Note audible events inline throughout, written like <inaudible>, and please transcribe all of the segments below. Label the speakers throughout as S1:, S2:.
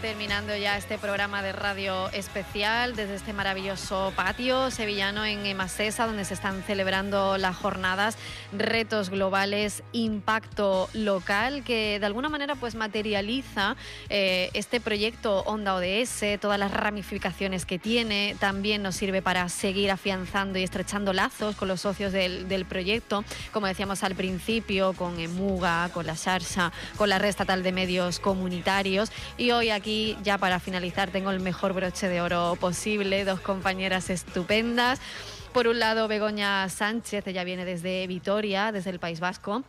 S1: Terminando ya este programa de radio especial desde este maravilloso patio sevillano en Emasesa, donde se están celebrando las jornadas Retos Globales, Impacto Local, que de alguna manera pues materializa eh, este proyecto Onda ODS, todas las ramificaciones que tiene, también nos sirve para seguir afianzando y estrechando lazos con los socios del, del proyecto, como decíamos al principio, con EMUGA, con la SARSA, con la Red Estatal de Medios Comunitarios. Y hoy aquí, ya para finalizar, tengo el mejor broche de oro posible, dos compañeras estupendas. Por un lado, Begoña Sánchez, ella viene desde Vitoria, desde el País Vasco.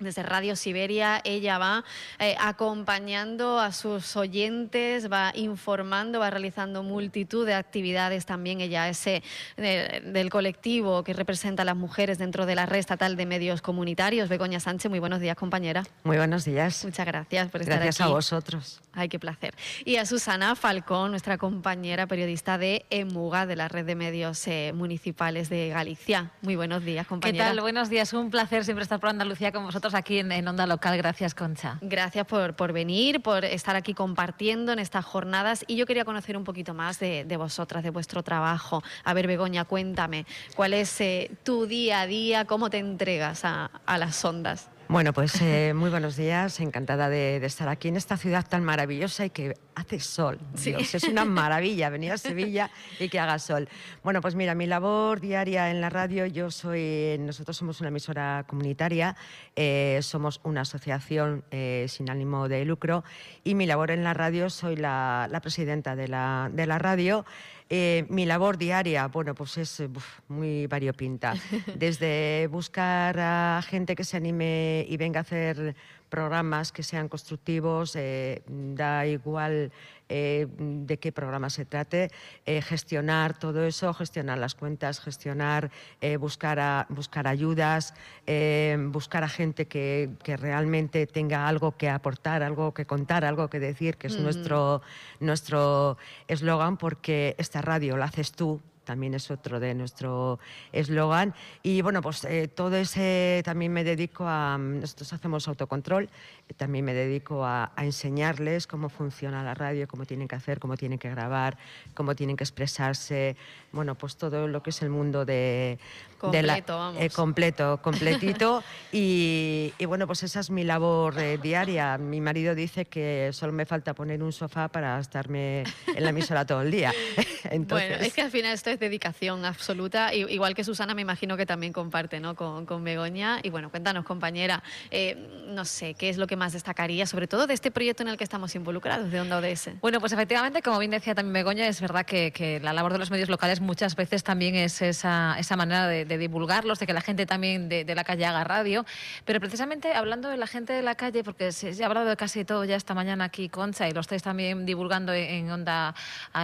S1: Desde Radio Siberia ella va eh, acompañando a sus oyentes, va informando, va realizando multitud de actividades también. Ella es eh, de- del colectivo que representa a las mujeres dentro de la red estatal de medios comunitarios. Begoña Sánchez, muy buenos días, compañera.
S2: Muy buenos días.
S1: Muchas gracias por estar
S2: Gracias
S1: aquí.
S2: a vosotros.
S1: Ay, qué placer. Y a Susana Falcón, nuestra compañera periodista de EMUGA, de la red de medios eh, municipales de Galicia. Muy buenos días,
S3: ¿Qué
S1: compañera.
S3: tal? Buenos días. Un placer siempre estar por Andalucía con vosotros aquí en, Onda Local. Gracias, Concha.
S1: Gracias por, por venir, por estar aquí compartiendo en estas jornadas. Y yo quería conocer un poquito más de, vosotras, de vuestro trabajo. A ver, Begoña, cuéntame, ¿cuál es eh, tu día a día? ¿Cómo te entregas a las ondas?
S2: Bueno, pues eh, muy buenos días. Encantada de, de estar aquí en esta ciudad tan maravillosa y que hace sol.
S1: Sí.
S2: Dios, es una maravilla venir a Sevilla y que haga sol. Bueno, pues mira, mi labor diaria en la radio, yo soy, nosotros somos una emisora comunitaria, eh, somos una asociación eh, sin ánimo de lucro y mi labor en la radio, soy la, la presidenta de la, de la radio. Eh, mi labor diaria, bueno, pues es eh, uf, muy variopinta. <laughs> Desde buscar a gente que se anime y venga a hacer programas que sean constructivos, eh, da igual eh, de qué programa se trate, eh, gestionar todo eso, gestionar las cuentas, gestionar, buscar, a- buscar ayudas, buscar a gente que, que realmente tenga algo que aportar, algo que contar, algo que decir, que es nuestro nuestro eslogan, porque esta radio la haces tú, también es otro de nuestro eslogan. Y bueno, pues eh, todo ese también me dedico a, nosotros hacemos autocontrol, también me dedico a, a enseñarles cómo funciona la radio, cómo tienen que hacer, cómo tienen que grabar, cómo tienen que expresarse, bueno, pues todo lo que es el mundo de... de la-
S1: Completo, vamos.
S2: eh, completo, completito. <laughs> y, y bueno, pues esa es mi labor eh, diaria. Mi marido dice que solo me falta poner un sofá para estarme en la emisora todo el día. Entonces, <laughs>
S1: Bueno, es que al final esto es dedicación absoluta, igual que Susana me imagino que también comparte ¿no? con, con Begoña. Y bueno, cuéntanos compañera, eh, no sé, ¿qué es lo que más destacaría, sobre todo de este proyecto en el que estamos involucrados, de Onda ODS?
S3: Bueno, pues efectivamente, como bien decía también Begoña, es verdad que, que la labor de los medios locales muchas veces también es esa, esa manera de, de divulgarlos, de que la gente también de, de la calle haga radio. Pero precisamente hablando de la gente de la calle, porque se, ha hablado de casi todo ya esta mañana aquí, Concha, y lo estáis también divulgando en, en Onda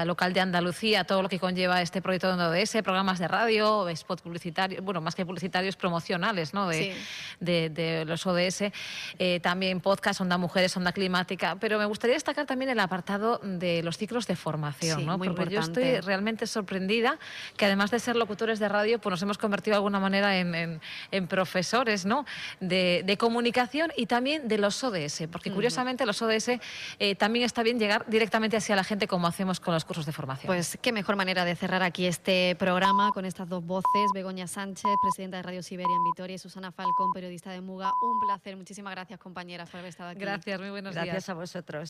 S3: Local de Andalucía, todo lo que conlleva este proyecto de Onda ODS, programas de radio, spot publicitarios, bueno, más que publicitarios, promocionales, ¿no? De,
S1: Sí.
S3: de, de los ODS, eh, también podcast, Onda Mujeres, Onda Climática, pero me gustaría destacar también el apartado de los ciclos de formación,
S1: Sí,
S3: ¿no?
S1: muy
S3: porque yo
S1: importante.
S3: estoy realmente sorprendida que además de ser locutores de radio, pues nos hemos convertido de alguna manera en, en- en profesores, ¿no? De, de comunicación y también de los ODS, porque curiosamente los ODS eh, también está bien llegar directamente hacia la gente como hacemos con los cursos de formación.
S1: Pues qué mejor manera de cerrar aquí este programa con estas dos voces, Begoña Sánchez, presidenta de Radio Siberia en Vitoria, y Susana Falcón, periodista de Muga. Un placer, muchísimas gracias compañeras por haber estado aquí.
S3: Gracias, muy buenos días.
S2: Gracias a vosotros.